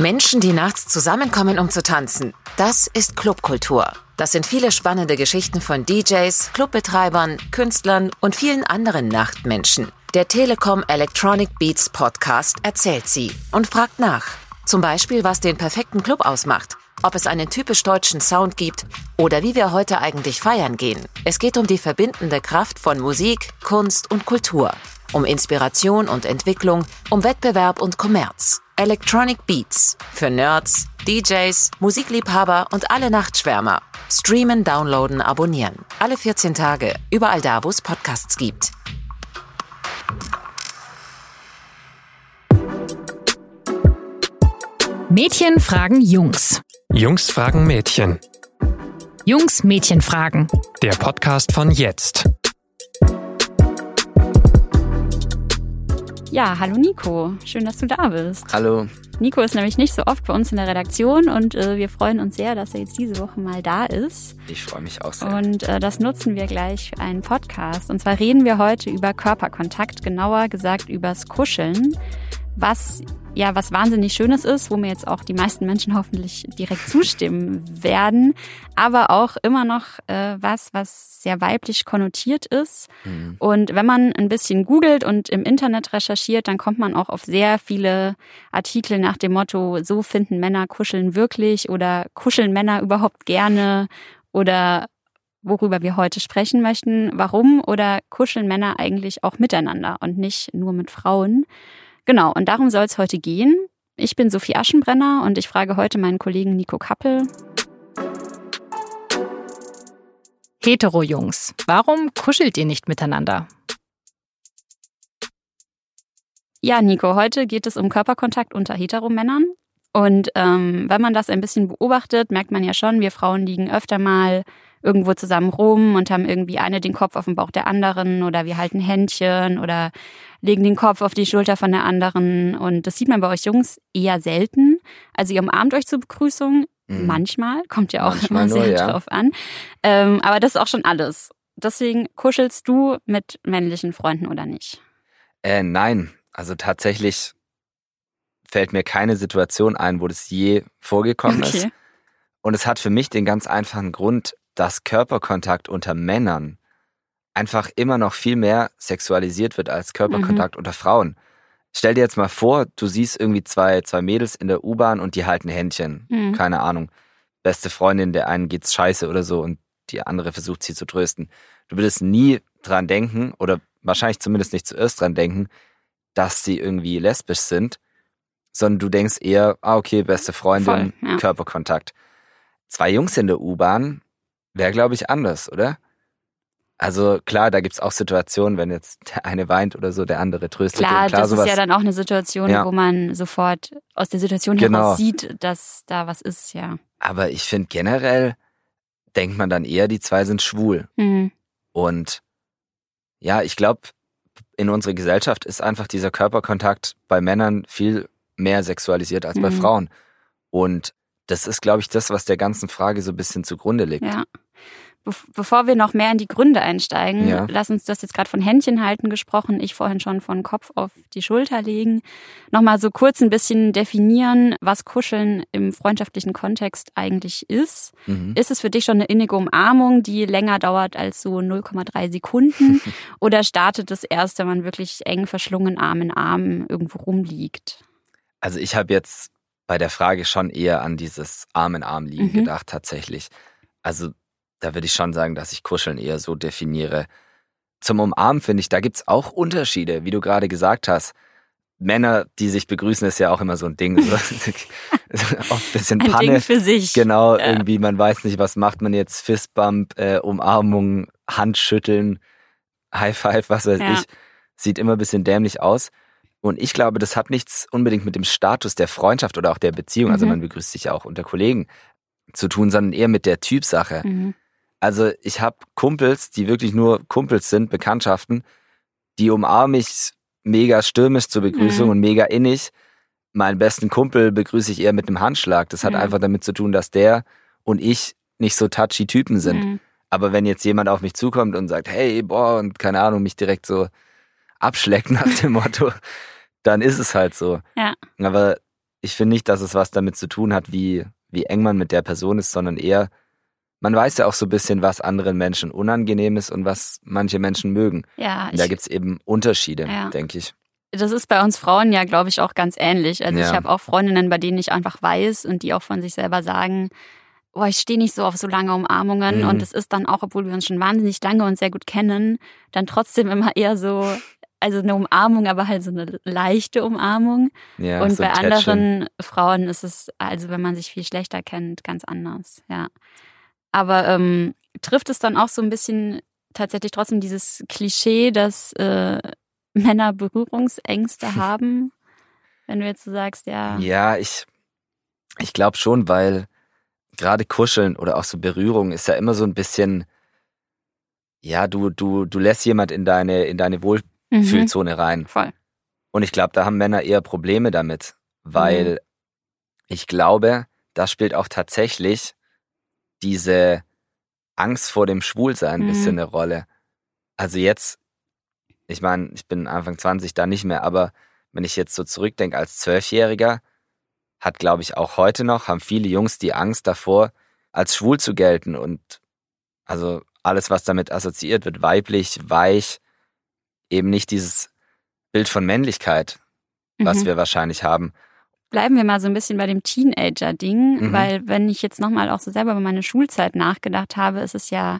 Menschen, die nachts zusammenkommen, um zu tanzen. Das ist Clubkultur. Das sind viele spannende Geschichten von DJs, Clubbetreibern, Künstlern und vielen anderen Nachtmenschen. Der Telekom Electronic Beats Podcast erzählt sie und fragt nach. Zum Beispiel, was den perfekten Club ausmacht, ob es einen typisch deutschen Sound gibt oder wie wir heute eigentlich feiern gehen. Es geht um die verbindende Kraft von Musik, Kunst und Kultur, um Inspiration und Entwicklung, um Wettbewerb und Kommerz. Electronic Beats für Nerds, DJs, Musikliebhaber und alle Nachtschwärmer. Streamen, downloaden, abonnieren. Alle 14 Tage, überall da, wo es Podcasts gibt. Mädchen fragen Jungs. Jungs fragen Mädchen. Jungs Mädchen fragen. Der Podcast von jetzt. Ja, hallo Nico. Schön, dass du da bist. Hallo. Nico ist nämlich nicht so oft bei uns in der Redaktion und äh, wir freuen uns sehr, dass er jetzt diese Woche mal da ist. Ich freue mich auch sehr. Und äh, das nutzen wir gleich für einen Podcast. Und zwar reden wir heute über Körperkontakt, genauer gesagt übers Kuscheln, was ja was wahnsinnig Schönes ist, wo mir jetzt auch die meisten Menschen hoffentlich direkt zustimmen werden, aber auch immer noch äh, was, was sehr weiblich konnotiert ist. Mhm. Und wenn man ein bisschen googelt und im Internet recherchiert, dann kommt man auch auf sehr viele Artikel nach dem Motto, so finden Männer kuscheln wirklich oder kuscheln Männer überhaupt gerne oder worüber wir heute sprechen möchten, warum oder kuscheln Männer eigentlich auch miteinander und nicht nur mit Frauen. Genau, und darum soll es heute gehen. Ich bin Sophie Aschenbrenner und ich frage heute meinen Kollegen Nico Kappel. Hetero-Jungs, warum kuschelt ihr nicht miteinander? Ja, Nico, heute geht es um Körperkontakt unter Heteromännern. Und ähm, wenn man das ein bisschen beobachtet, merkt man ja schon, wir Frauen liegen öfter mal irgendwo zusammen rum und haben irgendwie eine den Kopf auf den Bauch der anderen oder wir halten Händchen oder legen den Kopf auf die Schulter von der anderen. Und das sieht man bei euch Jungs eher selten. Also ihr umarmt euch zur Begrüßung. Mhm. Manchmal, kommt ja auch Manchmal immer sehr nur, ja. drauf an. Ähm, aber das ist auch schon alles. Deswegen kuschelst du mit männlichen Freunden oder nicht? Äh, nein, also tatsächlich fällt mir keine Situation ein, wo das je vorgekommen okay. ist. Und es hat für mich den ganz einfachen Grund, dass Körperkontakt unter Männern einfach immer noch viel mehr sexualisiert wird als Körperkontakt mhm. unter Frauen. Stell dir jetzt mal vor, du siehst irgendwie zwei, zwei Mädels in der U-Bahn und die halten Händchen. Mhm. Keine Ahnung. Beste Freundin, der einen geht's scheiße oder so und die andere versucht sie zu trösten. Du würdest nie dran denken oder wahrscheinlich zumindest nicht zuerst dran denken, dass sie irgendwie lesbisch sind, sondern du denkst eher, ah, okay, beste Freundin, Voll, ja. Körperkontakt. Zwei Jungs in der U-Bahn, wäre, glaube ich, anders, oder? Also klar, da gibt's auch Situationen, wenn jetzt der eine weint oder so, der andere tröstet. Klar, klar das sowas, ist ja dann auch eine Situation, ja. wo man sofort aus der Situation genau. heraus sieht, dass da was ist, ja. Aber ich finde generell denkt man dann eher, die zwei sind schwul. Mhm. Und ja, ich glaube, in unserer Gesellschaft ist einfach dieser Körperkontakt bei Männern viel mehr sexualisiert als mhm. bei Frauen. Und das ist, glaube ich, das, was der ganzen Frage so ein bisschen zugrunde liegt. Ja. bevor wir noch mehr in die Gründe einsteigen, ja. lass uns das jetzt gerade von Händchen halten gesprochen, ich vorhin schon von Kopf auf die Schulter legen. Nochmal so kurz ein bisschen definieren, was Kuscheln im freundschaftlichen Kontext eigentlich ist. Mhm. Ist es für dich schon eine innige Umarmung, die länger dauert als so 0,3 Sekunden? oder startet es erst, wenn man wirklich eng verschlungen Arm in Arm irgendwo rumliegt? Also ich habe jetzt bei der Frage schon eher an dieses Arm in Arm liegen mhm. gedacht, tatsächlich. Also da würde ich schon sagen, dass ich Kuscheln eher so definiere. Zum Umarmen finde ich, da gibt es auch Unterschiede, wie du gerade gesagt hast. Männer, die sich begrüßen, ist ja auch immer so ein Ding. So, auch ein bisschen ein Panne. Ding für sich. Genau, ja. irgendwie, man weiß nicht, was macht man jetzt. Fistbump, äh, Umarmung, Handschütteln, High Five, was weiß ja. ich. Sieht immer ein bisschen dämlich aus. Und ich glaube, das hat nichts unbedingt mit dem Status der Freundschaft oder auch der Beziehung, also mhm. man begrüßt sich auch unter Kollegen, zu tun, sondern eher mit der Typsache. Mhm. Also ich habe Kumpels, die wirklich nur Kumpels sind, Bekanntschaften, die umarme ich mega stürmisch zur Begrüßung mhm. und mega innig. Meinen besten Kumpel begrüße ich eher mit einem Handschlag. Das hat mhm. einfach damit zu tun, dass der und ich nicht so touchy Typen sind. Mhm. Aber wenn jetzt jemand auf mich zukommt und sagt, hey, boah, und keine Ahnung, mich direkt so abschleckt nach dem Motto, dann ist es halt so. Ja. Aber ich finde nicht, dass es was damit zu tun hat, wie, wie eng man mit der Person ist, sondern eher, man weiß ja auch so ein bisschen, was anderen Menschen unangenehm ist und was manche Menschen mögen. Ja. Und da gibt es eben Unterschiede, Ja. denke ich. das ist bei uns Frauen ja, glaube ich, auch ganz ähnlich. Also Ja. ich habe auch Freundinnen, bei denen ich einfach weiß und die auch von sich selber sagen, boah, ich stehe nicht so auf so lange Umarmungen Mhm. und es ist dann auch, obwohl wir uns schon wahnsinnig lange und sehr gut kennen, dann trotzdem immer eher so, also eine Umarmung, aber halt so eine leichte Umarmung. Ja, und so bei anderen Frauen ist es, also wenn man sich viel schlechter kennt, ganz anders, ja. Aber ähm, trifft es dann auch so ein bisschen tatsächlich trotzdem dieses Klischee, dass äh, Männer Berührungsängste haben? Wenn du jetzt so sagst, ja. Ja, ich, ich glaube schon, weil gerade Kuscheln oder auch so Berührung ist ja immer so ein bisschen, ja, du, du, du lässt jemand in deine, in deine Mhm. Wohlfühlzone rein. Voll. Und ich glaube, da haben Männer eher Probleme damit, weil Mhm. ich glaube, da spielt auch tatsächlich diese Angst vor dem Schwulsein ein Mhm. bisschen eine Rolle. Also jetzt, ich meine, ich bin Anfang 20 da nicht mehr, aber wenn ich jetzt so zurückdenke als Zwölfjähriger, hat, glaube ich, auch heute noch, haben viele Jungs die Angst davor, als schwul zu gelten und also alles, was damit assoziiert wird, weiblich, weich, eben nicht dieses Bild von Männlichkeit, was Mhm. wir wahrscheinlich haben. Bleiben wir mal so ein bisschen bei dem Teenager-Ding, Mhm. weil wenn ich jetzt nochmal auch so selber über meine Schulzeit nachgedacht habe, ist es ja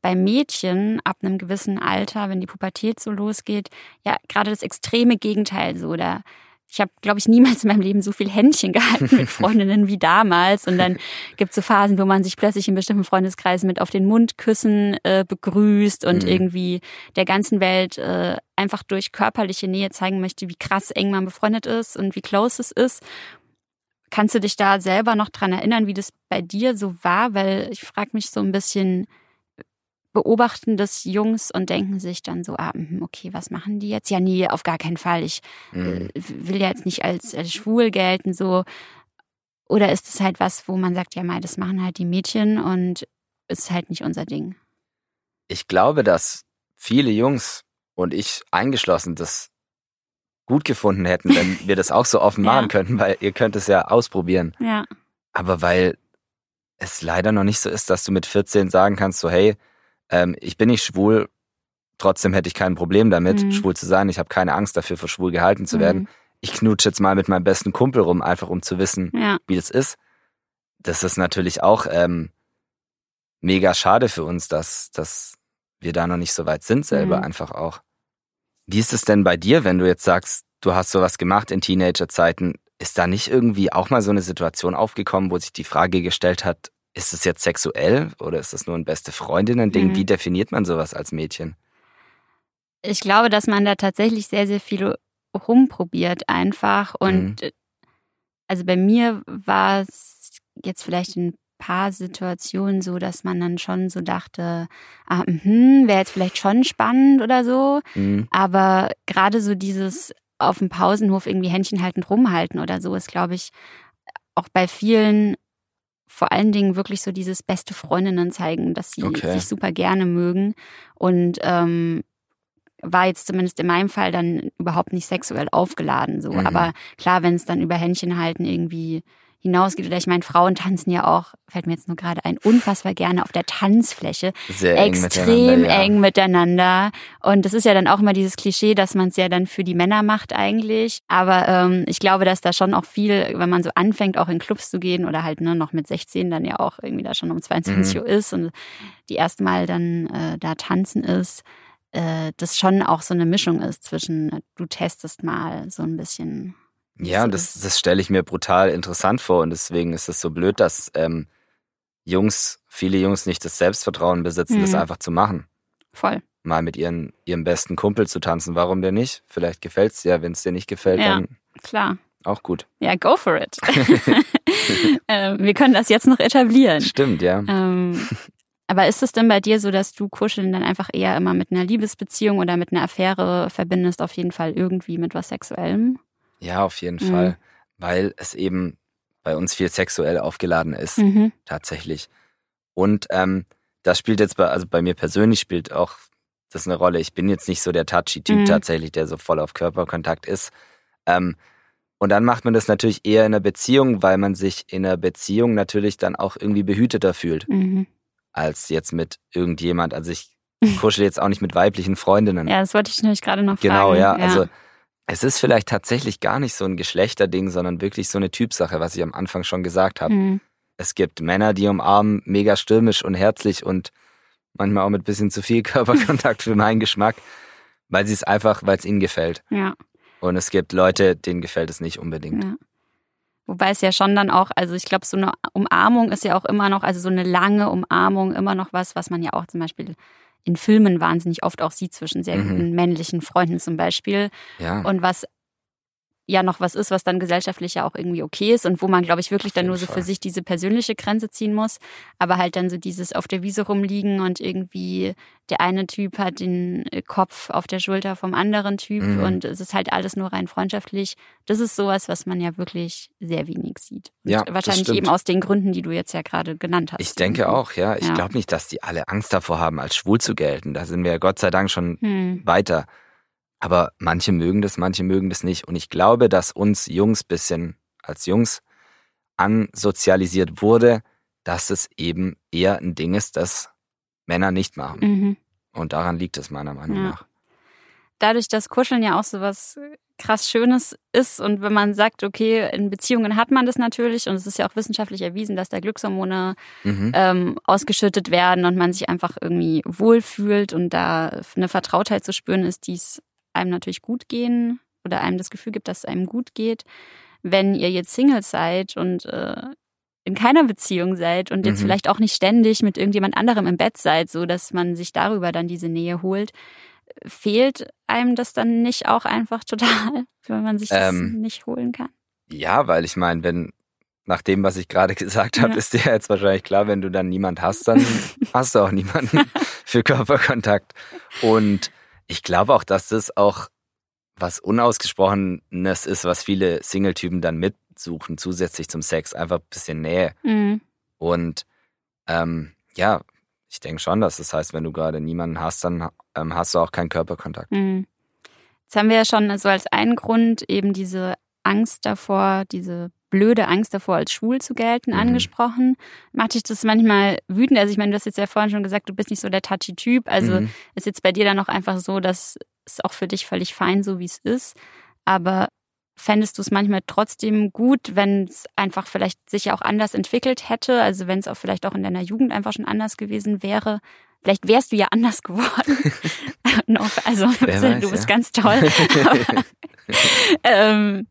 bei Mädchen ab einem gewissen Alter, wenn die Pubertät so losgeht, ja gerade das extreme Gegenteil so. Da ich habe, glaube ich, niemals in meinem Leben so viel Händchen gehalten mit Freundinnen wie damals. Und dann gibt es so Phasen, wo man sich plötzlich in bestimmten Freundeskreisen mit auf den Mund küssen äh, begrüßt und Mhm. irgendwie der ganzen Welt äh, einfach durch körperliche Nähe zeigen möchte, wie krass eng man befreundet ist und wie close es ist. Kannst du dich da selber noch dran erinnern, wie das bei dir so war? Weil ich frage mich so ein bisschen, beobachten das Jungs und denken sich dann so, ah, mhm, okay, was machen die jetzt? Ja, nee, auf gar keinen Fall. Ich Mhm. äh, will ja jetzt nicht als, als schwul gelten, so. Oder ist es halt was, wo man sagt, ja, mal, das machen halt die Mädchen und ist halt nicht unser Ding? Ich glaube, dass viele Jungs und ich eingeschlossen das gut gefunden hätten, wenn wir das auch so offen Ja. machen könnten, weil ihr könnt es ja ausprobieren. Ja. Aber weil es leider noch nicht so ist, dass du mit 14 sagen kannst, so hey, ähm, ich bin nicht schwul, trotzdem hätte ich kein Problem damit, Mhm. schwul zu sein. Ich habe keine Angst dafür, für schwul gehalten zu werden. Mhm. Ich knutsche jetzt mal mit meinem besten Kumpel rum, einfach um zu wissen, Ja. wie das ist. Das ist natürlich auch ähm, mega schade für uns, dass, dass wir da noch nicht so weit sind selber Mhm. einfach auch. Wie ist es denn bei dir, wenn du jetzt sagst, du hast sowas gemacht in Teenagerzeiten? Ist da nicht irgendwie auch mal so eine Situation aufgekommen, wo sich die Frage gestellt hat, ist es jetzt sexuell oder ist das nur ein beste Freundinnen-Ding? Mhm. Wie definiert man sowas als Mädchen? Ich glaube, dass man da tatsächlich sehr, sehr viel rumprobiert einfach. Und Mhm. also bei mir war es jetzt vielleicht in ein paar Situationen so, dass man dann schon so dachte, ah, wäre jetzt vielleicht schon spannend oder so. Mhm. Aber gerade so dieses auf dem Pausenhof irgendwie Händchen haltend rumhalten oder so ist, glaube ich, auch bei vielen vor allen Dingen wirklich so dieses beste Freundinnen zeigen, dass sie Okay. sich super gerne mögen. Und ähm, war jetzt zumindest in meinem Fall dann überhaupt nicht sexuell aufgeladen. So. Mhm. Aber klar, wenn es dann über Händchen halten irgendwie hinausgeht, oder ich meine, Frauen tanzen ja auch, fällt mir jetzt nur gerade ein, unfassbar gerne auf der Tanzfläche Sehr eng extrem miteinander, ja. eng miteinander. Und das ist ja dann auch immer dieses Klischee, dass man es ja dann für die Männer macht eigentlich. Aber ähm, ich glaube, dass da schon auch viel, wenn man so anfängt, auch in Clubs zu gehen oder halt ne, noch mit 16 dann ja auch irgendwie da schon um 22 Mhm. Uhr ist und die erste Mal dann äh, da tanzen ist, äh, das schon auch so eine Mischung ist zwischen, äh, du testest mal so ein bisschen. Ja, es das, das stelle ich mir brutal interessant vor und deswegen ist es so blöd, dass ähm, Jungs, viele Jungs nicht das Selbstvertrauen besitzen, das Mhm. einfach zu machen. Voll. Mal mit ihren, ihrem besten Kumpel zu tanzen. Warum denn nicht? Vielleicht gefällt's dir. Wenn es dir nicht gefällt, Ja. dann Klar. auch gut. Ja, go for it. äh, wir können das jetzt noch etablieren. Stimmt, ja. Ähm, aber ist es denn bei dir so, dass du Kuscheln dann einfach eher immer mit einer Liebesbeziehung oder mit einer Affäre verbindest, auf jeden Fall irgendwie mit was Sexuellem? Ja, auf jeden Mhm. Fall. Weil es eben bei uns viel sexuell aufgeladen ist, Mhm. tatsächlich. Und ähm, das spielt jetzt bei, also bei mir persönlich spielt auch das eine Rolle. Ich bin jetzt nicht so der touchy Typ Mhm. tatsächlich, der so voll auf Körperkontakt ist. Ähm, Und dann macht man das natürlich eher in einer Beziehung, weil man sich in einer Beziehung natürlich dann auch irgendwie behüteter fühlt, Mhm. als jetzt mit irgendjemand. Also ich kuschel jetzt auch nicht mit weiblichen Freundinnen. Ja, das wollte ich nämlich gerade noch Genau, fragen. ja. Also es ist vielleicht tatsächlich gar nicht so ein Geschlechterding, sondern wirklich so eine Typsache, was ich am Anfang schon gesagt habe. Mhm. Es gibt Männer, die umarmen mega stürmisch und herzlich und manchmal auch mit bisschen zu viel Körperkontakt für meinen Geschmack, weil sie es einfach, weil es ihnen gefällt. ja. Und es gibt Leute, denen gefällt es nicht unbedingt. Ja. Wobei es ja schon dann auch, also ich glaube, so eine Umarmung ist ja auch immer noch, also so eine lange Umarmung immer noch was, was man ja auch zum Beispiel in Filmen wahnsinnig oft auch sieht zwischen sehr Mhm. guten männlichen Freunden zum Beispiel. Ja. Und was ja noch was ist, was dann gesellschaftlich ja auch irgendwie okay ist und wo man, glaube ich, wirklich dann nur so Fall. für sich diese persönliche Grenze ziehen muss. Aber halt dann so dieses auf der Wiese rumliegen und irgendwie der eine Typ hat den äh, Kopf auf der Schulter vom anderen Typ Mhm. und es ist halt alles nur rein freundschaftlich. Das ist sowas, was man ja wirklich sehr wenig sieht. Und Ja, wahrscheinlich eben aus den Gründen, die du jetzt ja gerade genannt hast. Ich denke auch, ja. Ich Ja. glaube nicht, dass die alle Angst davor haben, als schwul zu gelten. Da sind wir ja Gott sei Dank schon Hm. weiter. Aber manche mögen das, manche mögen das nicht. Und ich glaube, dass uns Jungs bisschen als Jungs ansozialisiert wurde, dass es eben eher ein Ding ist, das Männer nicht machen. Mhm. Und daran liegt es meiner Meinung Ja. nach. dadurch, dass Kuscheln ja auch so was krass Schönes ist und wenn man sagt, okay, in Beziehungen hat man das natürlich und es ist ja auch wissenschaftlich erwiesen, dass da Glückshormone Mhm. ähm, ausgeschüttet werden und man sich einfach irgendwie wohlfühlt und da eine Vertrautheit zu spüren ist, die es einem natürlich gut gehen oder einem das Gefühl gibt, dass es einem gut geht. Wenn ihr jetzt Single seid und äh, in keiner Beziehung seid und jetzt Mhm. vielleicht auch nicht ständig mit irgendjemand anderem im Bett seid, so dass man sich darüber dann diese Nähe holt, fehlt einem das dann nicht auch einfach total, wenn man sich das Ähm, nicht holen kann? Ja, weil ich meine, wenn nach dem, was ich gerade gesagt habe, Ja. ist dir jetzt wahrscheinlich klar, wenn du dann niemand hast, dann hast du auch niemanden für Körperkontakt. Und ich glaube auch, dass das auch was Unausgesprochenes ist, was viele Single-Typen dann mitsuchen, zusätzlich zum Sex, einfach ein bisschen Nähe. Mhm. Und ähm, ja, ich denke schon, dass das heißt, wenn du gerade niemanden hast, dann ähm, hast du auch keinen Körperkontakt. Mhm. Jetzt haben wir ja schon so als einen Grund eben diese Angst davor, diese blöde Angst davor, als schwul zu gelten, Mhm. angesprochen. Macht dich das manchmal wütend? Also ich meine, du hast jetzt ja vorhin schon gesagt, du bist nicht so der touchy Typ. Also Mhm. ist jetzt bei dir dann auch einfach so, dass es auch für dich völlig fein so, wie es ist. Aber fändest du es manchmal trotzdem gut, wenn es einfach vielleicht sich ja auch anders entwickelt hätte? Also wenn es auch vielleicht auch in deiner Jugend einfach schon anders gewesen wäre? Vielleicht wärst du ja anders geworden. also weiß, du bist ja. ganz toll. Aber, ähm,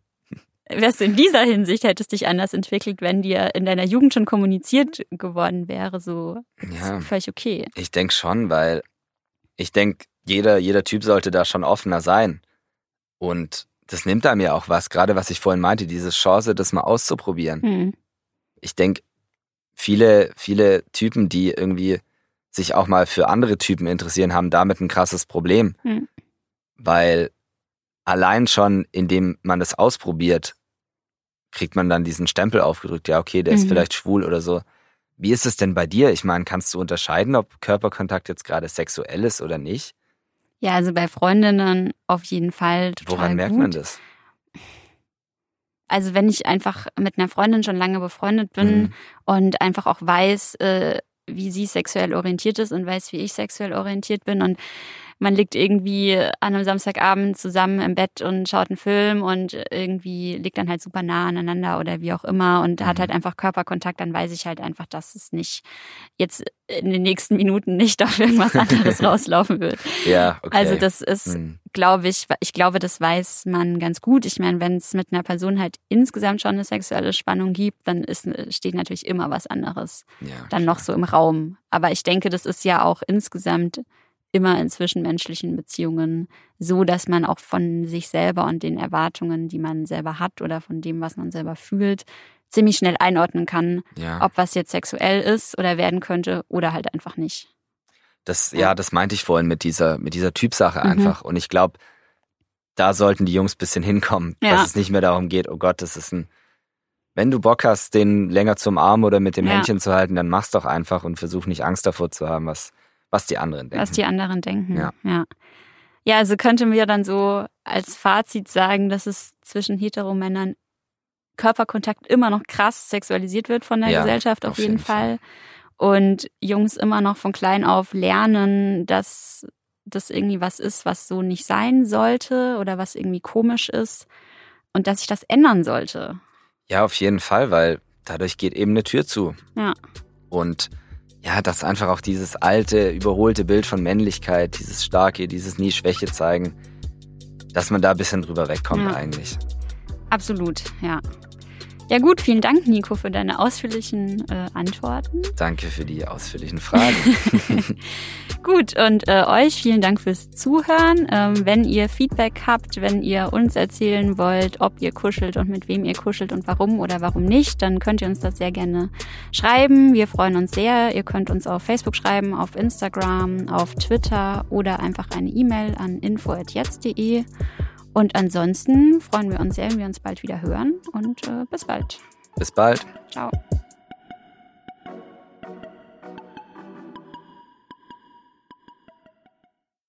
wärst du in dieser Hinsicht, hättest dich anders entwickelt, wenn dir in deiner Jugend schon kommuniziert geworden wäre, so Ja. völlig okay. Ich denke schon, weil ich denke, jeder, jeder Typ sollte da schon offener sein. Und das nimmt einem ja auch was, gerade was ich vorhin meinte, diese Chance, das mal auszuprobieren. Hm. Ich denke, viele, viele Typen, die irgendwie sich auch mal für andere Typen interessieren, haben damit ein krasses Problem. Hm. Weil allein schon, indem man das ausprobiert, kriegt man dann diesen Stempel aufgedrückt, ja, okay, der ist Mhm. vielleicht schwul oder so. Wie ist es denn bei dir? Ich meine, kannst du unterscheiden, ob Körperkontakt jetzt gerade sexuell ist oder nicht? Ja, also bei Freundinnen auf jeden Fall total Woran merkt gut. man das? Also wenn ich einfach mit einer Freundin schon lange befreundet bin Mhm. und einfach auch weiß, äh, wie sie sexuell orientiert ist und weiß, wie ich sexuell orientiert bin und man liegt irgendwie an einem Samstagabend zusammen im Bett und schaut einen Film und irgendwie liegt dann halt super nah aneinander oder wie auch immer und hat Mhm. halt einfach Körperkontakt, dann weiß ich halt einfach, dass es nicht jetzt in den nächsten Minuten nicht auf irgendwas anderes rauslaufen wird. Ja, okay. Also das ist, Hm. glaube ich, ich glaube, das weiß man ganz gut. Ich meine, wenn es mit einer Person halt insgesamt schon eine sexuelle Spannung gibt, dann ist, steht natürlich immer was anderes ja, dann noch so im Raum. Aber ich denke, das ist ja auch insgesamt immer in zwischenmenschlichen Beziehungen so, dass man auch von sich selber und den Erwartungen, die man selber hat oder von dem, was man selber fühlt, ziemlich schnell einordnen kann, ja. ob was jetzt sexuell ist oder werden könnte oder halt einfach nicht. Das, ja, das meinte ich vorhin mit dieser, mit dieser Typsache Mhm. einfach. Und ich glaube, da sollten die Jungs bisschen hinkommen, Ja. dass es nicht mehr darum geht, oh Gott, das ist ein, wenn du Bock hast, den länger zum Arm oder mit dem. Händchen zu halten, dann mach's doch einfach und versuch nicht Angst davor zu haben, was, was die anderen denken. was die anderen denken. Ja. ja. Ja, also könnten wir dann so als Fazit sagen, dass es zwischen Heteromännern Körperkontakt immer noch krass sexualisiert wird von der ja, Gesellschaft auf, auf jeden, jeden Fall. Fall. Und Jungs immer noch von klein auf lernen, dass das irgendwie was ist, was so nicht sein sollte oder was irgendwie komisch ist und dass sich das ändern sollte. Ja, auf jeden Fall, weil dadurch geht eben eine Tür zu. Ja. Und ja, dass einfach auch dieses alte, überholte Bild von Männlichkeit, dieses starke, dieses nie Schwäche zeigen, dass man da ein bisschen drüber wegkommt ja. eigentlich. Absolut, ja. Ja gut, vielen Dank, Nico, für deine ausführlichen äh, Antworten. Danke für die ausführlichen Fragen. gut, und äh, euch vielen Dank fürs Zuhören. Ähm, wenn ihr Feedback habt, wenn ihr uns erzählen wollt, ob ihr kuschelt und mit wem ihr kuschelt und warum oder warum nicht, dann könnt ihr uns das sehr gerne schreiben. Wir freuen uns sehr. Ihr könnt uns auf Facebook schreiben, auf Instagram, auf Twitter oder einfach eine E-Mail an info.jetzt.de. Und ansonsten freuen wir uns sehr, wenn wir uns bald wieder hören und äh, bis bald. Bis bald. Ciao.